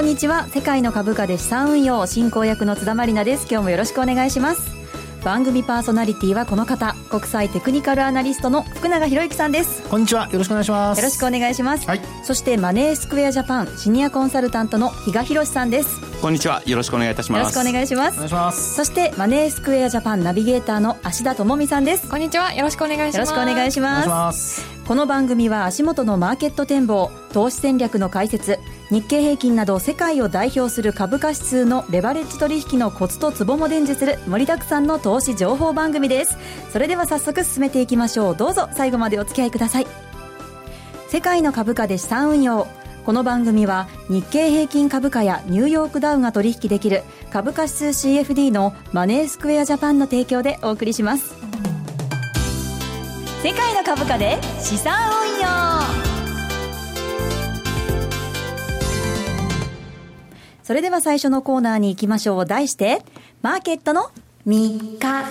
こんにちは。世界の株価で資産運用進行役の津田まりなです。今日もよろしくお願いします。番組パーソナリティはこの方国際テクニカルアナリストの福永博之さんです。こんにちは。よろしくお願いします。よろしくお願いします、はい、そしてマネースクエアジャパンシニアコンサルタントの比嘉博さんです。こんにちは。よろしくお願いいたします。よろしくお願いします。お願いします。そしてマネースクエアジャパンナビゲーターの芦田智美さんです。こんにちは。よろしくお願いします。よろしくお願いします。この番組は足元のマーケット展望投資戦略の解説日経平均など世界を代表する株価指数のレバレッジ取引のコツとツボも伝授する盛りだくさんの投資情報番組です。それでは早速進めていきましょう。どうぞ最後までお付き合いください。世界の株価で資産運用。この番組は日経平均株価やニューヨークダウが取引できる株価指数 CFD のマネースクエアジャパンの提供でお送りします。世界の株価で資産運用。それでは最初のコーナーに行きましょう。題してマーケットの見方。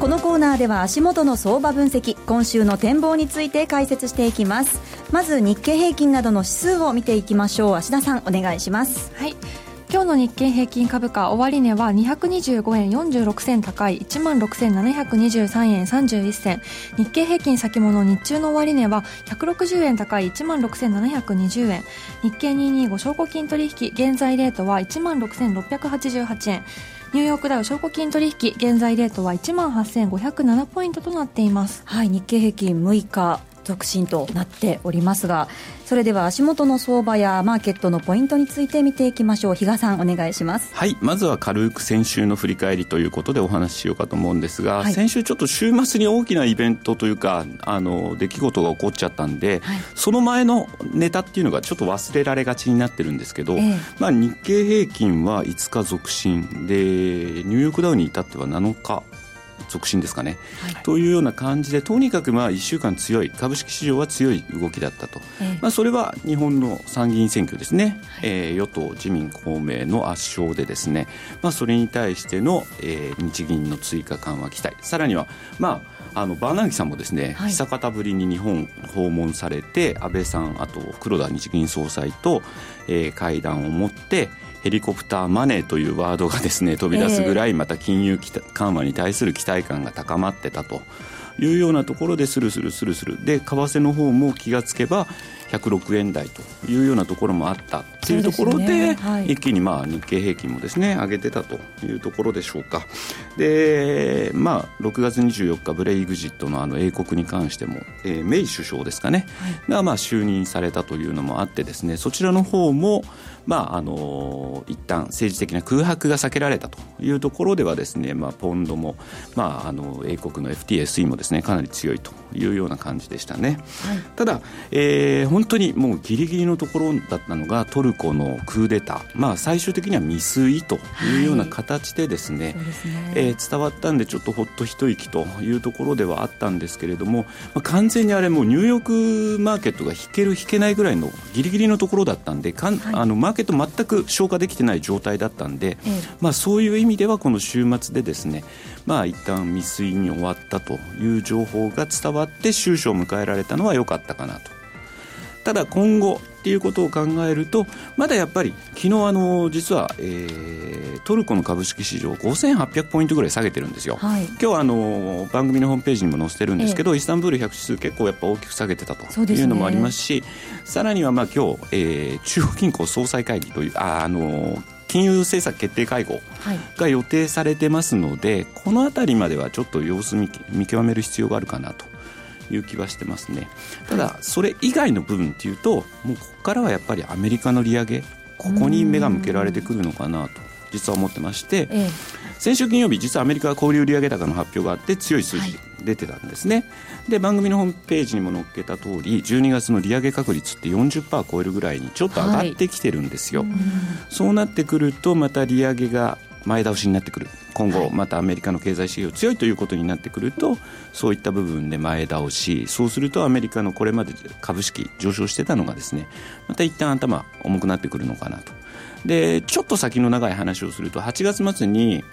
このコーナーでは足元の相場分析今週の展望について解説していきます。まず日経平均などの指数を見ていきましょう。芦田さんお願いします。はい。今日の日経平均株価終値は225円46銭高い1万6723円31銭日経平均先物日中の終値は160円高い1万6720円日経225証拠金取引現在レートは1万6688円ニューヨークダウ証拠金取引現在レートは1万8507ポイントとなっています。はい日経平均6日。続伸となっておりますがそれでは足元の相場やマーケットのポイントについて見ていきましょう。比嘉さんお願いします。はい。まずは軽く先週の振り返りということでお話ししようかと思うんですが、はい、先週ちょっと週末に大きなイベントというかあの出来事が起こっちゃったんで、はい、その前のネタっていうのがちょっと忘れられがちになってるんですけど、えー、まあ、日経平均は5日続伸でニューヨークダウに至っては7日促進ですかね、はい、というような感じでとにかくまあ1週間強い株式市場は強い動きだったと、えー、まあ、それは日本の参議院選挙ですね、はい、えー、与党自民公明の圧勝でですね、まあ、それに対しての、えー、日銀の追加緩和期待。さらにはまああのバーナーギさんもですね、はい、久方ぶりに日本訪問されて安倍さんあと黒田日銀総裁と、えー、会談を持ってヘリコプターマネーというワードがですね飛び出すぐらいまた金融緩和に対する期待感が高まってたというようなところでスルスルスルスル。で為替の方も気がつけば106円台というようなところもあったというところで、ね。はい、一気にまあ日経平均もですね上げてたというところでしょうか。でまあ6月24日ブレイグジットのあの英国に関しても、えー、メイ首相ですかね、はい、がまあ就任されたというのもあってですねそちらの方もまああの一旦政治的な空白が避けられたというところではですね、まあ、ポンドも、まあ、あの英国の FTSE もですねかなり強いというような感じでしたね、はい、ただ、えー、本当にもうギリギリのところだったのがトルコのクーデター、まあ、最終的には未遂というような形でですね,、はい、ね。えー、伝わったんでちょっとほっと一息というところではあったんですけれども、まあ、完全にあれもうニューヨークマーケットが引ける引けないぐらいのギリギリのところだったんでかん、はい、あのマーケット全く消化できてない状態だったんで、ええ、まあ、そういう意味ではこの週末でですねまあ一旦未遂に終わったという情報が伝わって収支を迎えられたのは良かったかなと。ただ今後っていうことを考えるとまだやっぱり昨日あの実は、えー、トルコの株式市場5800ポイントぐらい下げてるんですよ、はい、今日あの番組のホームページにも載せてるんですけど、ええ、イスタンブール100指数結構やっぱ大きく下げてたというのもありますし、ね、さらにはまあ今日、えー、中央銀行総裁会議というああの金融政策決定会合が予定されてますので、はい、この辺りまではちょっと様子見見極める必要があるかなという気はしてますね。ただそれ以外の部分っていうともうここからはやっぱりアメリカの利上げここに目が向けられてくるのかなと実は思ってまして、ええ、先週金曜日実はアメリカは小売売上高の発表があって強い数字出てたんですね、はい、で番組のホームページにも載っけた通り12月の利上げ確率って40%超えるぐらいにちょっと上がってきてるんですよ、はい、そうなってくるとまた利上げが前倒しになってくる。今後またアメリカの経済指標強いということになってくるとそういった部分で前倒し。そうするとアメリカのこれまで株式上昇してたのがですねまた一旦頭重くなってくるのかなとでちょっと先の長い話をすると8月末に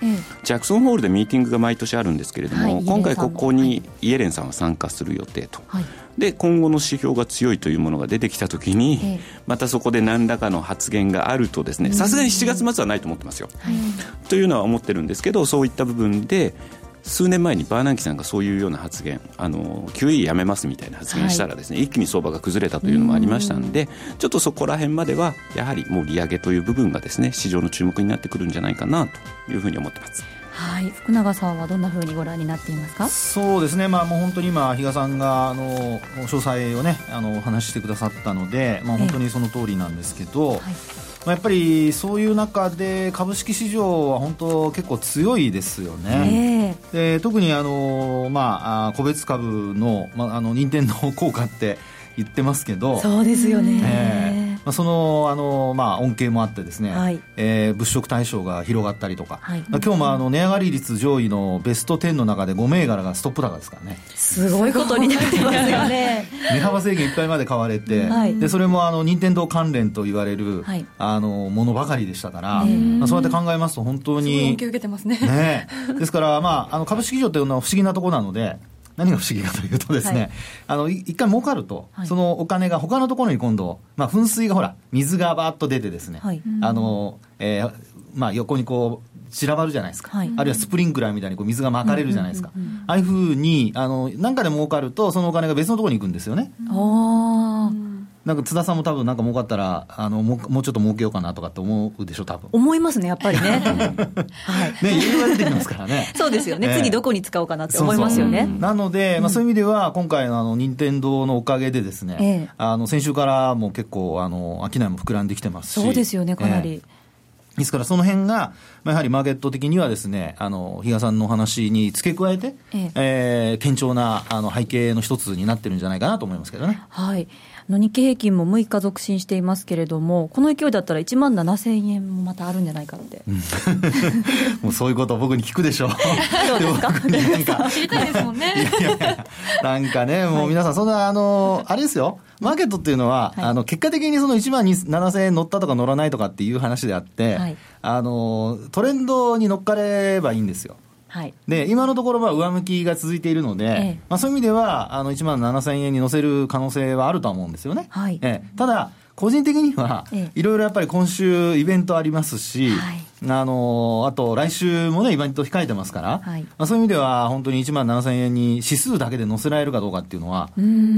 ジャクソンホールでミーティングが毎年あるんですけれども、はい、今回ここにイエレンさんは参加する予定と、はい、で今後の指標が強いというものが出てきたときに、またそこで何らかの発言があるとですねさすがに7月末はないと思ってますよ、はい、というのは思ってるんですけどそういった部分で数年前にバーナンキさんがそういうような発言あの QE やめますみたいな発言したらですね、はい、一気に相場が崩れたというのもありましたんでちょっとそこら辺まではやはりもう利上げという部分がですね市場の注目になってくるんじゃないかなというふうに思ってます。はい、福永さんはどんなふうにご覧になっていますか？そうですね、まあ、もう本当に今、比嘉さんがあの詳細をねあのお話ししてくださったので、まあ、本当にその通りなんですけど、ええはいまあ、やっぱりそういう中で株式市場は本当結構強いですよね、えー、で特にあの、まあ、個別株の,、まあ、あの任天堂効果って言ってますけど。そうですよね、えーまあ、そのあの、まあ、恩恵もあってですね、はい、えー、物色対象が広がったりとか、はい、今日もあの値上がり率上位のベスト10の中で5銘柄がストップ高ですからね。すごいことになってますよね。値幅制限いっぱいまで買われて、はい、でそれもあの任天堂関連と言われる、はい、あのものばかりでしたから、まあ、そうやって考えますと本当に恩恵受けてますね。ねですから、まあ、あの株式市場というのは不思議なところなので何が不思議かというとですね、はい、あの一回儲かると、はい、そのお金が他のところに今度、まあ、噴水がほら水がバーッと出てですね、はい、あのえーまあ、横にこう散らばるじゃないですか、はい、あるいはスプリンクラーみたいにこう水がまかれるじゃないですか、ああいうふうにあの何かで儲かるとそのお金が別のところに行くんですよね。あなんか津田さんも多分なんか儲かったらあのももうちょっと儲けようかなとかって思うでしょ多分。思いますねやっぱりね。はい。ね理由が出てきますからね。そうですよね、えー、次どこに使おうかなって思いますよね。なので、まあ、そういう意味では今回のあの任天堂のおかげでですね、えー、あの先週からも結構あの商いも膨らんできてますし。そうですよねかなり、えーですからその辺が、まあ、やはりマーケット的にはですね、あの、比嘉さんのお話に付け加えて、えええー、堅調なあの背景の一つになってるんじゃないかなと思いますけどね。はい。の日経平均も6日続伸していますけれども、この勢いだったら1万7000円もまたあるんじゃないかって。もうそういうこと僕に聞くでしょう。そうですか？なんか知りたいですもんね。いやいやなんかね、もう皆さん、そんな、あの、あれですよ。マーケットっていうのは、はい、あの結果的にその1万7000円乗ったとか乗らないとかっていう話であって、はい、あのトレンドに乗っかればいいんですよ。はい、で今のところは上向きが続いているので、ええ、まあ、そういう意味ではあの1万7000円に乗せる可能性はあるとは思うんですよね。はい、ええ、ただ個人的には、いろいろやっぱり今週イベントありますし、はい、あのあと来週もね、イベント控えてますから、はい、まあ、そういう意味では本当に1万7000円に指数だけで乗せられるかどうかっていうのは、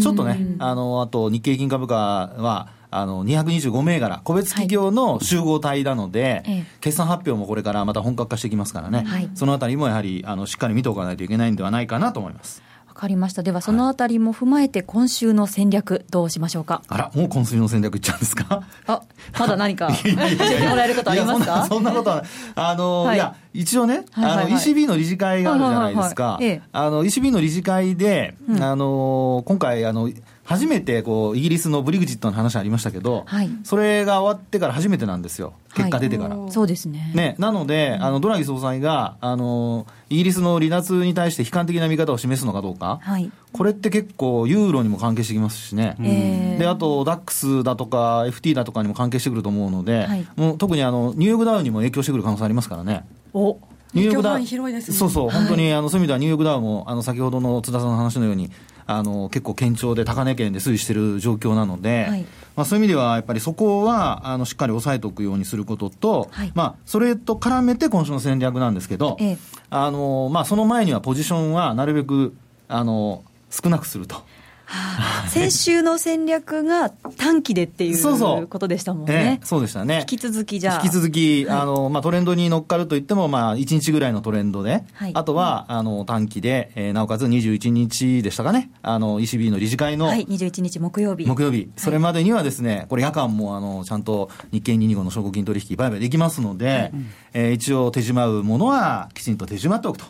ちょっとね、あのあと日経平均株価は、あの225銘柄、個別企業の集合体なので、はい、決算発表もこれからまた本格化していきますからね、はい、そのあたりもやはりあのしっかり見ておかないといけないんではないかなと思います。わかりました。では、そのあたりも踏まえて、今週の戦略、どうしましょうか？あら、もう今週の戦略いっちゃうんですか？あ、まだ何か、教えてもらえることありますか？そんなことは、あの、はい、いや、一応ね、はいはいはい、あの、ECB の理事会があるじゃないですか。あの、ECB の理事会で、うん、あの、今回、あの、初めてこうイギリスのブリグジットの話ありましたけど、はい、それが終わってから初めてなんですよ、結果出てから。はい、そうですね。ね。なので、あのドラギ総裁があのイギリスの離脱に対して悲観的な見方を示すのかどうか、はい、これって結構、ユーロにも関係してきますしね、えー、であと、ダックスだとか、FT だとかにも関係してくると思うので、はい、もう特にあのニューヨークダウンにも影響してくる可能性ありますからね。おニューヨークダウン、広いですね、そうそう、本当にあのそういう意味では、ニューヨークダウンもあの先ほどの津田さんの話のように、あの結構堅調で高値圏で推移している状況なので、はい、まあ、そういう意味ではやっぱりそこはあのしっかり押さえておくようにすることと、はい、まあ、それと絡めて今週の戦略なんですけど、ええ、あのまあ、その前にはポジションはなるべくあの少なくすると。はあ、先週の戦略が短期でっていうことでしたもんね。そうでしたね。引き続きじゃあ。引き続き、はい、あの、まあ、トレンドに乗っかるといっても、まあ、1日ぐらいのトレンドで、はい、あとは、あの、短期で、えー、なおかつ21日でしたかね、あの、ECB の理事会の。はい、21日木曜日。木曜日。それまでにはですね、これ夜間も、あの、ちゃんと日経225の証拠金取引売買できますので、はい、えー、一応手締まうものはきちんと手締まっておくと。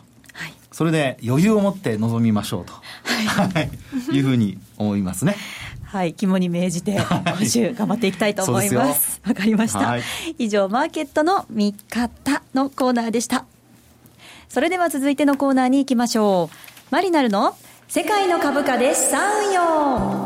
それで余裕を持って臨みましょうと、はい、いうふうに思いますね。はい、肝に銘じて、今週頑張っていきたいと思います。わかりました、はい、以上、マーケットの見方のコーナーでした。それでは続いてのコーナーに行きましょう。マリナルの世界の株価で資産運用。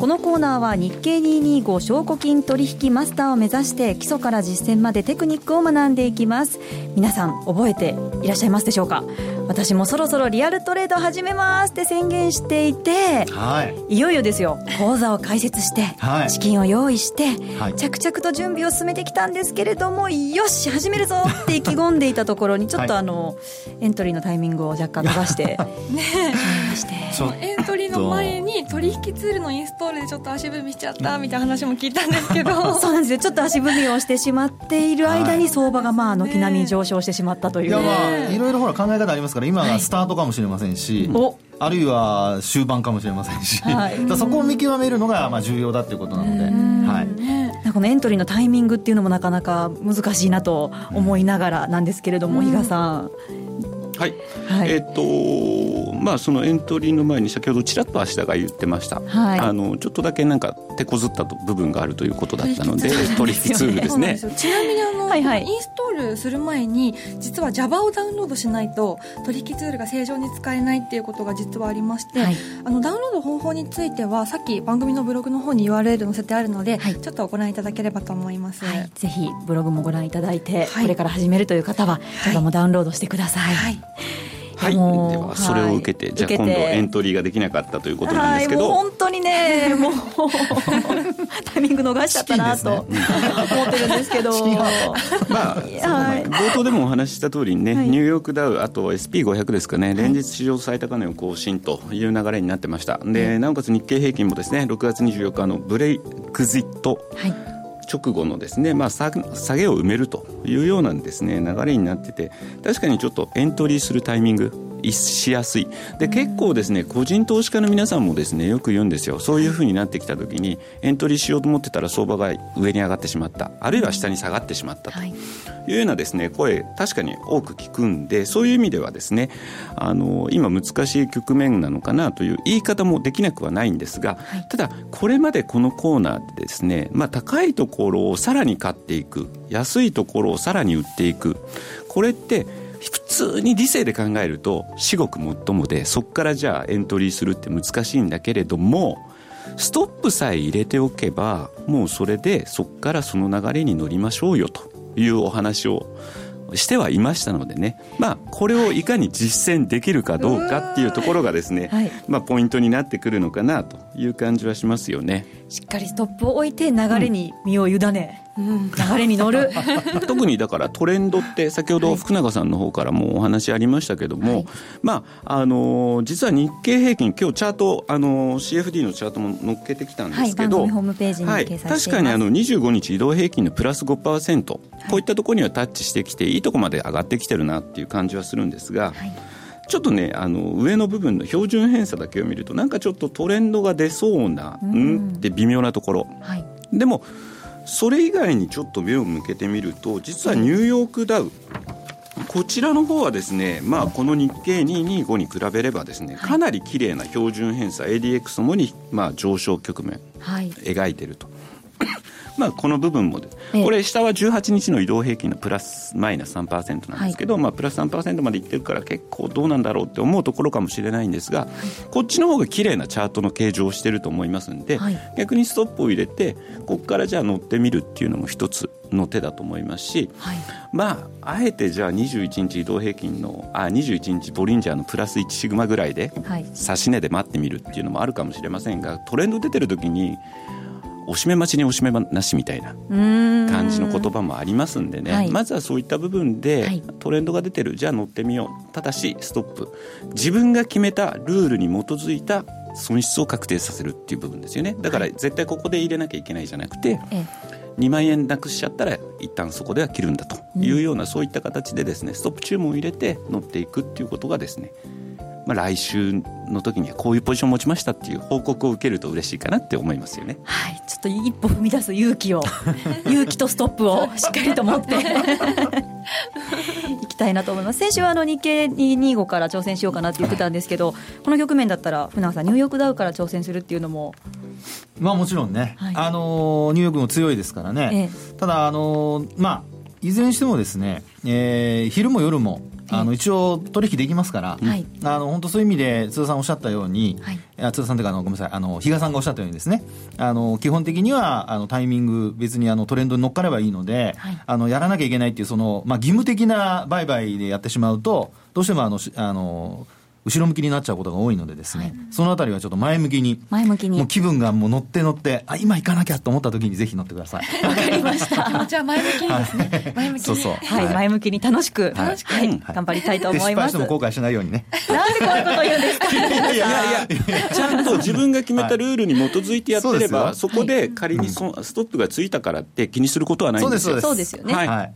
このコーナーは日経225証拠金取引マスターを目指して基礎から実践までテクニックを学んでいきます。皆さん覚えていらっしゃいますでしょうか？私もそろそろリアルトレード始めますって宣言していて、はい、いよいよですよ。口座を開設して、はい、資金を用意して、はい、着々と準備を進めてきたんですけれどもよし始めるぞって意気込んでいたところに ちょっとあの、エントリーのタイミングを若干伸ばして。ね。してエントリーの前に取引ツールのインストールでちょっと足踏みしちゃったみたいな話も聞いたんですけど。そうなんですよ。ちょっと足踏みをしてしまっている間に相場がまあ軒並み上昇してしまったという、いやまあいろいろほら考え方ありますから今がスタートかもしれませんし、はい、あるいは終盤かもしれませんし、はい、そこを見極めるのがまあ重要だということなので、はい、このエントリーのタイミングっていうのもなかなか難しいなと思いながらなんですけれども、比嘉さんはい、はい、えっ、とまあそのエントリーの前に先ほどちらっと芦田が言ってました、はい、あのちょっとだけなんか手こずった部分があるということだったので 取引ツールですね。ちなみにはいはい、インストールする前に実は Java をダウンロードしないと取引ツールが正常に使えないっていうことが実はありまして、はい、あのダウンロード方法についてはさっき番組のブログの方に URL 載せてあるので、はい、ちょっとご覧いただければと思います、ぜひブログもご覧いただいて、これから始めるという方は Java もダウンロードしてください、はい。はい、ではそれを受けて、はい、じゃあ今度エントリーができなかったということなんですけど、はい、本当にね もうタイミング逃しちゃったなと、ね、思ってるんですけど。まあ、冒頭でもお話しした通りにね、ニューヨークダウあと SP500 ですかね連日史上最高値を更新という流れになってました。でなおかつ日経平均もですね6月24日のブレイクジット、はい直後のですね、まあ、下げを埋めるというようなですね流れになってて確かにちょっとエントリーするタイミングしやすい。で結構ですね個人投資家の皆さんもですねよく言うんですよ。そういうふうになってきた時にエントリーしようと思ってたら相場が上に上がってしまった。あるいは下に下がってしまったと。いうようなですね声確かに多く聞くんでそういう意味ではですねあの今難しい局面なのかなという言い方もできなくはないんですが、はい、ただこれまでこのコーナーでですね、まあ、高いところをさらに買っていく。安いところをさらに売っていく。これって普通に理性で考えると至極もっともでそこからじゃあエントリーするって難しいんだけれどもストップさえ入れておけばもうそれでそこからその流れに乗りましょうよというお話をしてはいましたのでね、まあ、これをいかに実践できるかどうかっていうところがですね、はい、まあ、ポイントになってくるのかなという感じはしますよね。しっかりストップを置いて流れに身を委ね、うん、流れに乗る。特にだからトレンドって先ほど福永さんの方からもお話ありましたけども、はい、まああの実は日経平均今日チャートあの CFD のチャートも載っけてきたんですけど、はい、ホームページに掲載しています、確かにあの25日移動平均のプラス5%、こういったところにはタッチしてきていいとこまで上がってきてるなっていう感じはするんですが、はい。ちょっとねあの上の部分の標準偏差だけを見るとなんかちょっとトレンドが出そうな、うん、って微妙なところ、はい、でもそれ以外にちょっと目を向けてみると実はニューヨークダウこちらの方はですね、まあ、この日経225に比べればですねかなり綺麗な標準偏差 ADX ともにまあ上昇局面、はい、描いていると。まあ、この部分も、これ、下は18日の移動平均のプラスマイナス3%なんですけど、はい、まあ、プラス3%までいってるから、結構どうなんだろうって思うところかもしれないんですが、こっちの方が綺麗なチャートの形状をしてると思いますんで、はい、逆にストップを入れて、ここからじゃあ乗ってみるっていうのも一つの手だと思いますし、はい、まあ、あえてじゃあ21日移動平均の、あ21日ボリンジャーのプラス1シグマぐらいで、指し値で待ってみるっていうのもあるかもしれませんが、トレンド出てる時に、おしめ待ちにおしめなしみたいな感じの言葉もありますんでね、はい、まずはそういった部分でトレンドが出てる。じゃあ乗ってみよう。ただしストップ自分が決めたルールに基づいた損失を確定させるっていう部分ですよね。だから絶対ここで入れなきゃいけないじゃなくて、はい、2万円なくしちゃったら一旦そこでは切るんだというような、そういった形でですねストップ注文を入れて乗っていくっていうことがですねまあ、来週の時にはこういうポジションを持ちましたっていう報告を受けると嬉しいかなって思いますよね。はい、ちょっと一歩踏み出す勇気を 勇気とストップをしっかりと持って いきたいなと思います。先週はあの日経225から挑戦しようかなって言ってたんですけど、この局面だったら船川さんニューヨークダウから挑戦するっていうのも。まあもちろんね、はい、あのニューヨークも強いですからね、ええ、ただ、あのまあ、いずれにしてもですね、えー、昼も夜もあの一応取引できますから、はい、あの本当そういう意味で津田さんおっしゃったように、はい、津田さんというかあのごめんなさいあの比嘉さんがおっしゃったようにですねあの基本的にはあのタイミング別にあのトレンドに乗っかればいいので、はい、あのやらなきゃいけないっていうその、まあ、義務的な売買でやってしまうとどうしてもあのあの後ろ向きになっちゃうことが多いのでですね、はい、そのあたりはちょっと前向きに、前向きに。もう気分がもう乗って乗って、あ、今行かなきゃと思った時にぜひ乗ってください。わかりました。気持ちは前向きにですね。前向きに。そうそう。はい、前向きに楽しく、楽しく、はい、頑張りたいと思います。失敗しても後悔しないようにね。なんでこういうこと言うんですか？いやいやいや、ちゃんと自分が決めたルールに基づいてやってれば、そこで仮にそストップがついたからって気にすることはないんですよ。そうですよね。はい。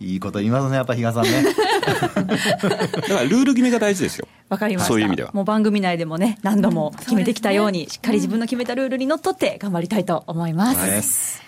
いいこと言いますね、やっぱ比嘉さんね。だからルール決めが大事ですよ。わかりました。そういう意味では。もう番組内でもね、何度も決めてきたように、しっかり自分の決めたルールにのっとって頑張りたいと思います。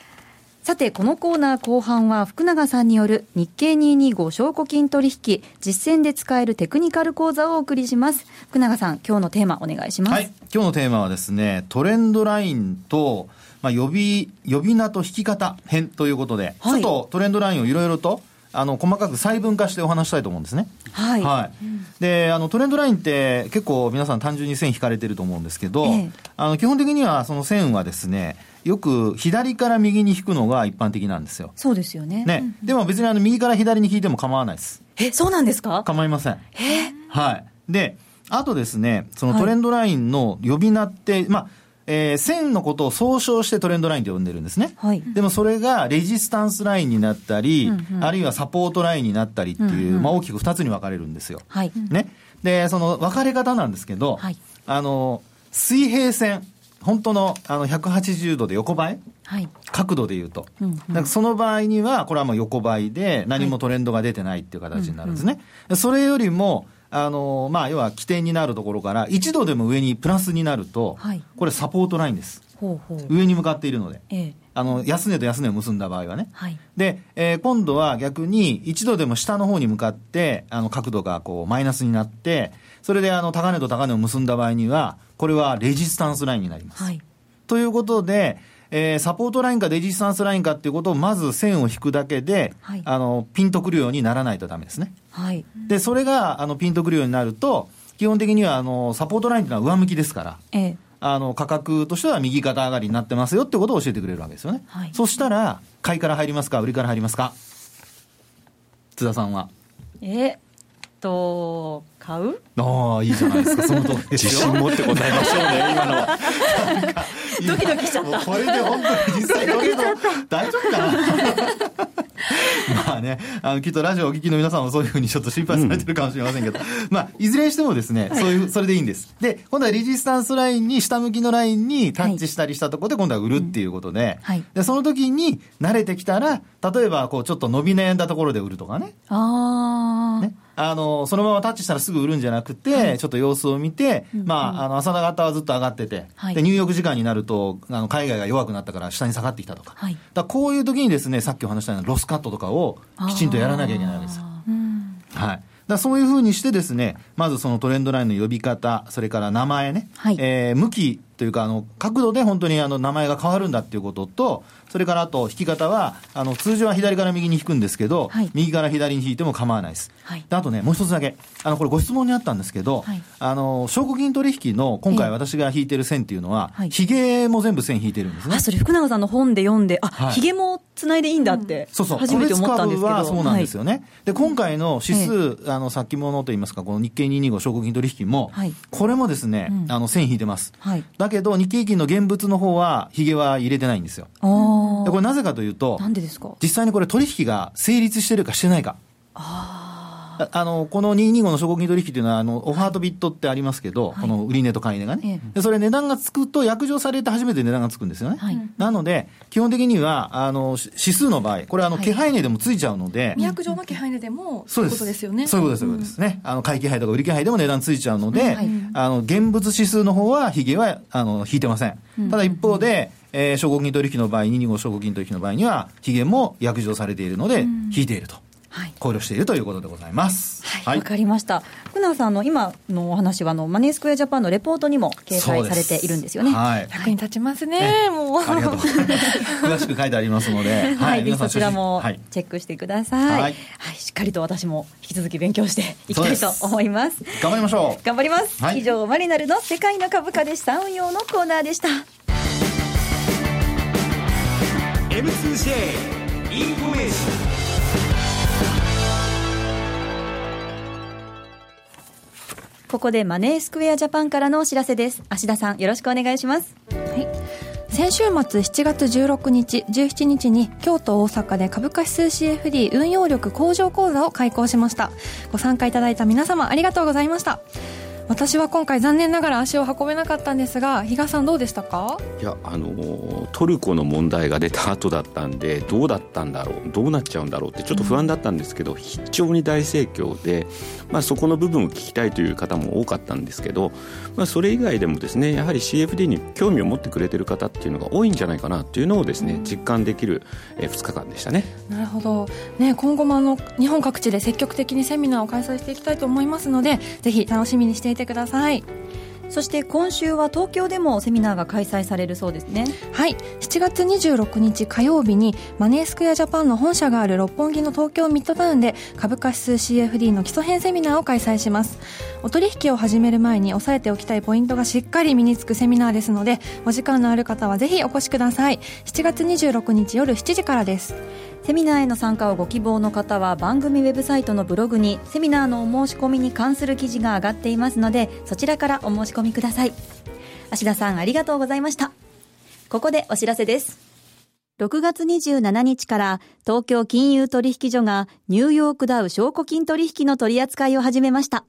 さて、このコーナー後半は福永さんによる日経225証拠金取引実践で使えるテクニカル講座をお送りします。福永さん、今日のテーマお願いします。はい、今日のテーマはですね、トレンドラインと、まあ、呼び、呼び名と引き方編ということで、はい、ちょっとトレンドラインをいろいろとあの細かく細分化してお話したいと思うんですね。はい。はい。で、あのトレンドラインって結構皆さん単純に線引かれてると思うんですけど、ええ、あの基本的にはその線はですね、よく左から右に引くのが一般的なんですよ。そうですよね。ね。でも別にあの右から左に引いても構わないです。え、そうなんですか？構いません。え？はい。で、あとですね、そのトレンドラインの呼び名って、はい、まあ、えー、線のことを総称してトレンドラインと呼んでるんですね。はい、でもそれがレジスタンスラインになったり、うんうん、あるいはサポートラインになったりっていう、うんうん、まあ、大きく2つに分かれるんですよ。はい、ね。で、その分かれ方なんですけど、はい、あの、水平線、本当のあの180度で横ばい、はい、角度でいうと、うんうん、その場合には、これはもう横ばいで、何もトレンドが出てないっていう形になるんですね。はい。うんうん、それよりも、あのまあ、要は起点になるところから1度でも上にプラスになると、はい、これサポートラインです。ほうほう。上に向かっているので、ええ、あの安値と安値を結んだ場合はね、はい、で、えー、今度は逆に1度でも下の方に向かってあの角度がこうマイナスになってそれであの高値と高値を結んだ場合にはこれはレジスタンスラインになります。はい、ということで、えー、サポートラインかレジスタンスラインかっていうことをまず線を引くだけで、はい、あのピンとくるようにならないとダメですね。はい、でそれがあのピンとくるようになると基本的にはあのサポートラインというのは上向きですから、ええ、あの価格としては右肩上がりになってますよってことを教えてくれるわけですよね。はい、そしたら買いから入りますか売りから入りますか？津田さんは。えと買う？ああいいじゃないですか。その通りですよ。自信持って答えましょうね 今の。はドキドキしちゃった。これで本当に実際これ大丈夫かな？まあね、あの、きっとラジオをお聞きの皆さんもそういうふうにちょっと心配されてるかもしれませんけど、うん、まあ、いずれにしてもですね、そういう、それでいいんです。で、今度はレジスタンスラインに、下向きのラインにタッチしたりしたところで、今度は売るっていうことで、はい、で、その時に慣れてきたら、例えば、こう、ちょっと伸び悩んだところで売るとかね。ああ。ね。あの、そのままタッチしたらすぐ売るんじゃなくて、はい、ちょっと様子を見て、うんうん、まあ、あの、朝方はずっと上がってて、はい、で、入浴時間になると、あの、海外が弱くなったから下に下がってきたとか。はい、だこういう時にですね、さっきお話したようなロスカットとかをきちんとやらなきゃいけないわけですよ。はい。だそういうふうにしてですね、まずそのトレンドラインの呼び方、それから名前ね、はい、えー、向きというか、あの、角度で本当にあの、名前が変わるんだっていうことと、それからあと、引き方は、あの、通常は左から右に引くんですけど、はい、右から左に引いても構わないです。はい、であとね、もう一つだけ、あの、これご質問にあったんですけど、はい、あの、証拠金取引の、今回私が引いてる線っていうのは、ひげも全部線引いてるんですね。あ、それ福永さんの本で読んで、あ、ひげもつないでいいんだって、そうそう、初めて思ったんですけど。はそうなんですよね。で、今回の指数、あの、先物といいますか、この日経225証拠金取引も、これもですね、あの、線引いてます。だけど、日経金の現物の方は、ひげは入れてないんですよ。でこれなぜかというと、なんでですか？実際にこれ取引が成立してるかしてないか。ああのこの225の証拠金取引というのはあの、オファーとビットってありますけど、はい、この売値と買い値がね、でそれ値段がつくと、約定されて初めて値段がつくんですよね。はい、なので、基本的にはあの指数の場合、これあの、気配値でもついちゃうので、未約定の気配値でもそういうことですよね。そういうことです、そういうことです。ね。あの買い気配とか売り気配でも値段ついちゃうので、あの現物指数の方は、ひげはあの引いてません。ただ一方で、えー、証拠金取引の場合、225証拠金取引の場合には、期限も約定されているので、引いていると。考慮しているということでございます。はい、わ、かりました。福永さんの今のお話はあのマネースクエアジャパンのレポートにも掲載されているんですよね。はい、役に立ちますね。もうありがとうございます。詳しく書いてありますので、はい、そちらもチェックしてください。はい、しっかりと私も引き続き勉強していきたいと思います。頑張りましょう。頑張ります。以上マリナの世界の株価で資産運用のコーナーでした。M2J インフォメーションここでマネースクエアジャパンからのお知らせです芦田さんよろしくお願いしますはい先週末7月16日、17日に京都、大阪で株価指数 CFD 運用力向上講座を開講しました。ご参加いただいた皆様ありがとうございました。私は今回残念ながら足を運べなかったんですが比嘉さんどうでしたか？いやあのトルコの問題が出た後だったんでどうだったんだろうどうなっちゃうんだろうってちょっと不安だったんですけど、うん、非常に大盛況で、まあ、そこの部分を聞きたいという方も多かったんですけど、まあ、それ以外でもですねやはり CFD に興味を持ってくれてる方っていうのが多いんじゃないかなっていうのをですね、うん、実感できる、え2日間でしたね。なるほど、ね、今後もあの日本各地で積極的にセミナーを開催していきたいと思いますのでぜひ楽しみにしていてください。そして今週は東京でもセミナーが開催されるそうですね。はい。7月26日火曜日にマネースクエアジャパンの本社がある六本木の東京ミッドタウンで株価指数 CFD の基礎編セミナーを開催します。お取引を始める前に押さえておきたいポイントがしっかり身につくセミナーですのでお時間のある方はぜひお越しください。7月26日夜7時からです。セミナーへの参加をご希望の方は番組ウェブサイトのブログにセミナーのお申し込みに関する記事が上がっていますのでそちらからお申し込みください。芦田さんありがとうございました。ここでお知らせです。6月27日から東京金融取引所がニューヨークダウ証拠金取引の取り扱いを始めました。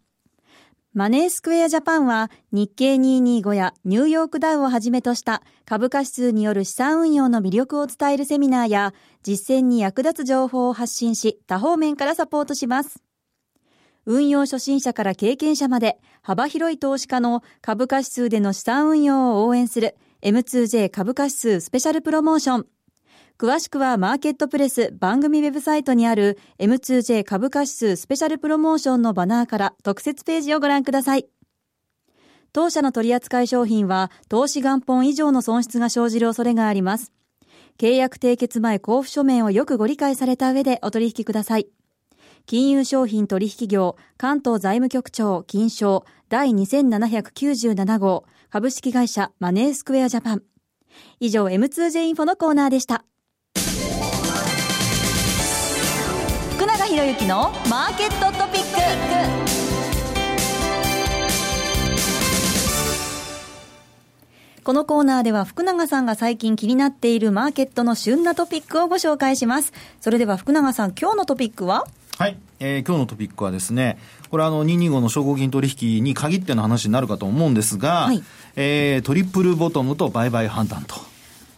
マネースクエアジャパンは日経225やニューヨークダウをはじめとした株価指数による資産運用の魅力を伝えるセミナーや実践に役立つ情報を発信し多方面からサポートします。運用初心者から経験者まで幅広い投資家の株価指数での資産運用を応援する M2J 株価指数スペシャルプロモーション。詳しくはマーケットプレス番組ウェブサイトにある M2J 株価指数スペシャルプロモーションのバナーから特設ページをご覧ください。当社の取扱い商品は投資元本以上の損失が生じる恐れがあります。契約締結前交付書面をよくご理解された上でお取引ください。金融商品取引業関東財務局長金賞第2797号株式会社マネースクエアジャパン。以上 M2J インフォのコーナーでした。福永博之のマーケットトピック。このコーナーでは福永さんが最近気になっているマーケットの旬なトピックをご紹介します。それでは福永さん今日のトピックは？はい、えー、今日のトピックはですね、これあの225の証拠金取引に限っての話になるかと思うんですが、はい、えー、トリプルボトムと売買判断と。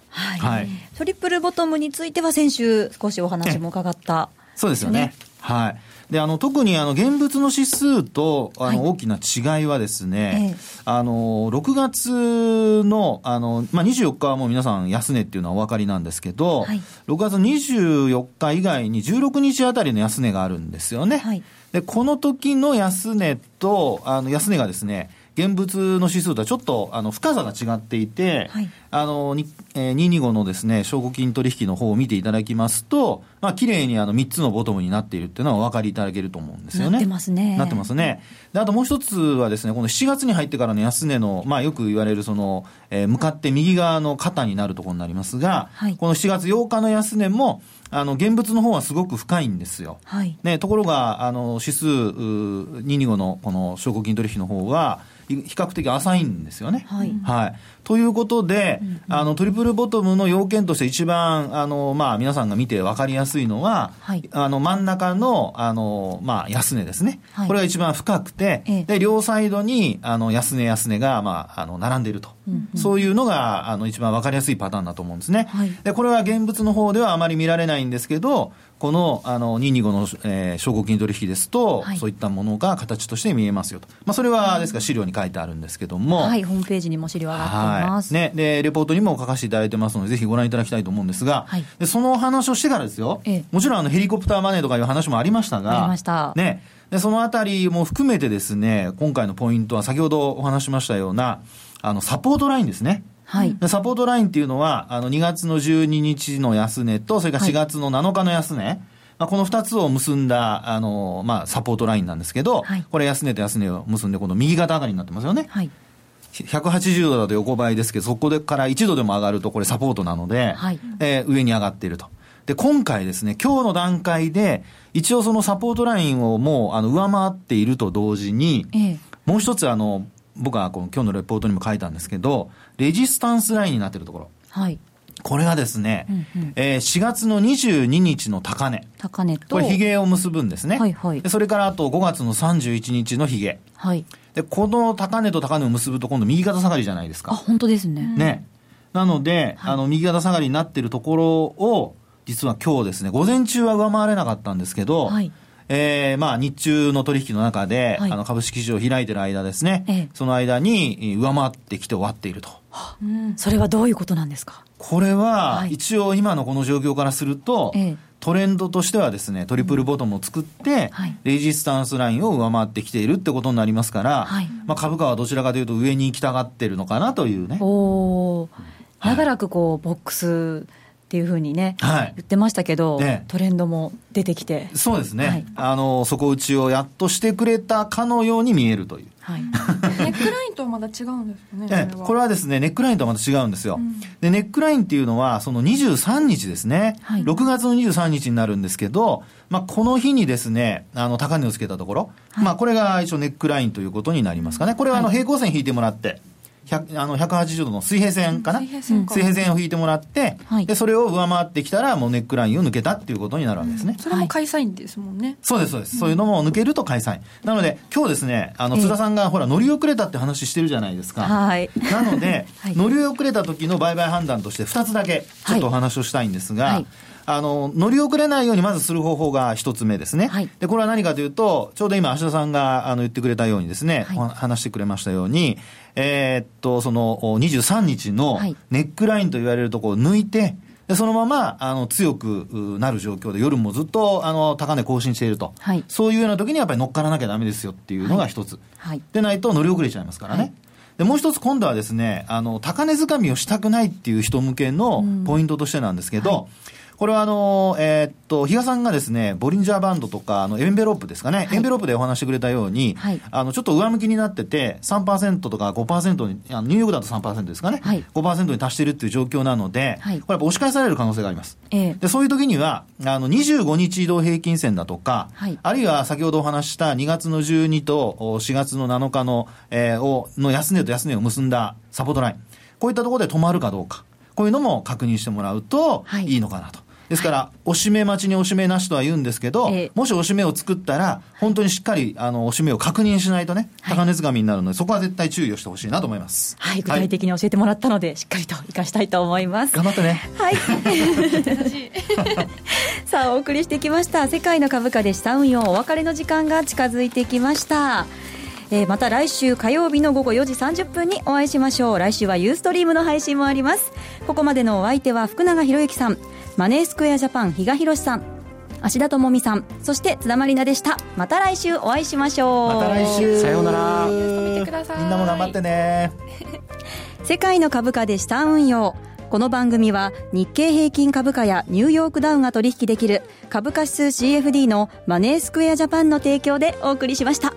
はい、はい、トリプルボトムについては先週少しお話も伺った、そうですよね。はい。で、あの、特にあの、現物の指数と、あの、大きな違いはですね、あの、6月の、あの、まあ、24日はもう皆さん安値っていうのはお分かりなんですけど、はい、6月24日以外に16日あたりの安値があるんですよね。はい、で、この時の安値と、あの、安値がですね、現物の指数とはちょっとあの深さが違っていて、はい、あのえー、225のですね証拠金取引の方を見ていただきますと、まあ綺麗にあの3つのボトムになっているっていうのはお分かりいただけると思うんですよね。なってますね。なってますね。であともう一つはですね、この7月に入ってからの安値の、まあよく言われるその、えー、向かって右側の肩になるところになりますが、はい、この7月8日の安値も、あの、現物の方はすごく深いんですよ。はい、ね、ところが、あの、指数、225のこの証拠金取引の方は、比較的浅いんですよね。はい。はい。ということで、うんうん、あの、トリプルボトムの要件として一番、あの、まあ、皆さんが見て分かりやすいのは、はい、あの、真ん中の、あの、まあ、安値ですね。はい、これが一番深くて、ええ、で、両サイドに、あの、安値安値が、まあ、あの、並んでいると。うんうん、そういうのがあの一番分かりやすいパターンだと思うんですね、はい、でこれは現物の方ではあまり見られないんですけどこのあの225の、えー、証拠金取引ですと、はい、そういったものが形として見えますよと、まあ、それはですから資料に書いてあるんですけども、はい、ホームページにも資料上がっています、はい、ね、でレポートにも書かせていただいてますのでぜひご覧いただきたいと思うんですが、はい、でその話をしてからですよ、ええ、もちろんあのヘリコプターマネーとかいう話もありましたがありました、ね、でそのあたりも含めてですね今回のポイントは先ほどお話しましたようなあのサポートラインですねはい、サポートラインっていうのは、あの2月の12日の安値と、それから4月の7日の安値、はいまあ、この2つを結んだ、あの、まあ、サポートラインなんですけど、はい、これ安値と安値を結んで、この右肩上がりになってますよね。はい。180度だと横ばいですけど、そこでから1度でも上がると、これサポートなので、はい、えー、上に上がっていると。で、今回ですね、今日の段階で、一応そのサポートラインをもう、あの、上回っていると同時に、ええ、もう一つ、あの、僕はこの今日のレポートにも書いたんですけど、レジスタンスラインになっているところ。はい。これがですね、うんうん、えー、4月の22日の高値。高値と。これ、髭を結ぶんですね。はいはい。でそれからあと5月の31日の髭。はい。で、この高値と高値を結ぶと今度右肩下がりじゃないですか。あ、本当ですね。ね。なので、はい、あの、右肩下がりになっているところを、実は今日ですね、午前中は上回れなかったんですけど、はい。えー、まあ日中の取引の中で、はい、あの株式市場を開いてる間ですね、ええ、その間に上回ってきて終わっていると。うん、それはどういうことなんですか？これは、一応今のこの状況からすると、ええ、トレンドとしてはですね、トリプルボトムを作って、はい、レジスタンスラインを上回ってきているってことになりますから、はい、まあ株価はどちらかというと上に行きたがってるのかなというね。お長らくこう、ボックスっていうふうにね、はい、言ってましたけど、ね、トレンドも出てきて。そうですね。はい、あの、底打ちをやっとしてくれたかのように見えるという。はい、ネックラインとはまだ違うんですね。これはですね、ネックラインとはまた違うんですよ。うん、で、ネックラインっていうのは、その23日ですね。はい、6月の23日になるんですけど、まあ、この日にですね、あの、高値をつけたところ、はい、まあ、これが一応ネックラインということになりますかね。これはあの、平行線引いてもらって、100あの180度の水平線かな、水平線を引いてもらって、はい、でそれを上回ってきたらもうネックラインを抜けたっていうことになるわけですね、うん、それも開催ですもんね、そうですそうです、そういうのも抜けると開催。なので今日ですねあの津田さんがほら乗り遅れたって話してるじゃないですか、はい、なので、はい、乗り遅れた時の売買判断として2つだけちょっとお話をしたいんですが、はい。あの、乗り遅れないようにまずする方法が一つ目ですね。はい、で、これは何かというと、ちょうど今、芦田さんがあの言ってくれたようにですね、はい、話してくれましたように、えー、っと、その23日のネックラインと言われるところを抜いて、でそのままあの強くなる状況で、夜もずっとあの高値更新していると、はい、そういうような時にやっぱり乗っからなきゃだめですよっていうのが一つ、はい、でないと乗り遅れちゃいますからね。でもう一つ今度はですね、あの、高値掴みをしたくないっていう人向けのポイントとしてなんですけど、うんこれはあの、えー、っと、比嘉さんがですね、ボリンジャーバンドとか、あの、エンベロープですかね、はい、エンベロープでお話してくれたように、はい、あの、ちょっと上向きになってて、3%とか5%に、あのニューヨークだと3%ですかね、はい、5%に達しているっていう状況なので、はい、これ押し返される可能性があります。えー、でそういう時には、あの、25日移動平均線だとか、はい、あるいは先ほどお話した2月の12と4月の7日の、えー、を、の安値と安値を結んだサポートライン、こういったところで止まるかどうか、こういうのも確認してもらうといいのかなと。ですから、おしめ待ちにおしめなしとは言うんですけど、もしおしめを作ったら、本当にしっかり、あの、おしめを確認しないとね、高値掴みになるので、そこは絶対注意をしてほしいなと思います。はい、具体的に教えてもらったので、しっかりと生かしたいと思います。頑張ってね。はい。さあ、お送りしてきました、世界の株価でした運用、お別れの時間が近づいてきました。えー、また来週火曜日の午後4時30分にお会いしましょう来週はユーストリームの配信もありますここまでのお相手は福永博之さんマネースクエアジャパン比嘉宏さん芦田智美さんそして津田まりなでした。また来週お会いしましょう。また来週。さようなら。みんなも頑張ってね。世界の株価でした運用。この番組は日経平均株価やニューヨークダウンが取引できる株価指数 CFD のマネースクエアジャパンの提供でお送りしました。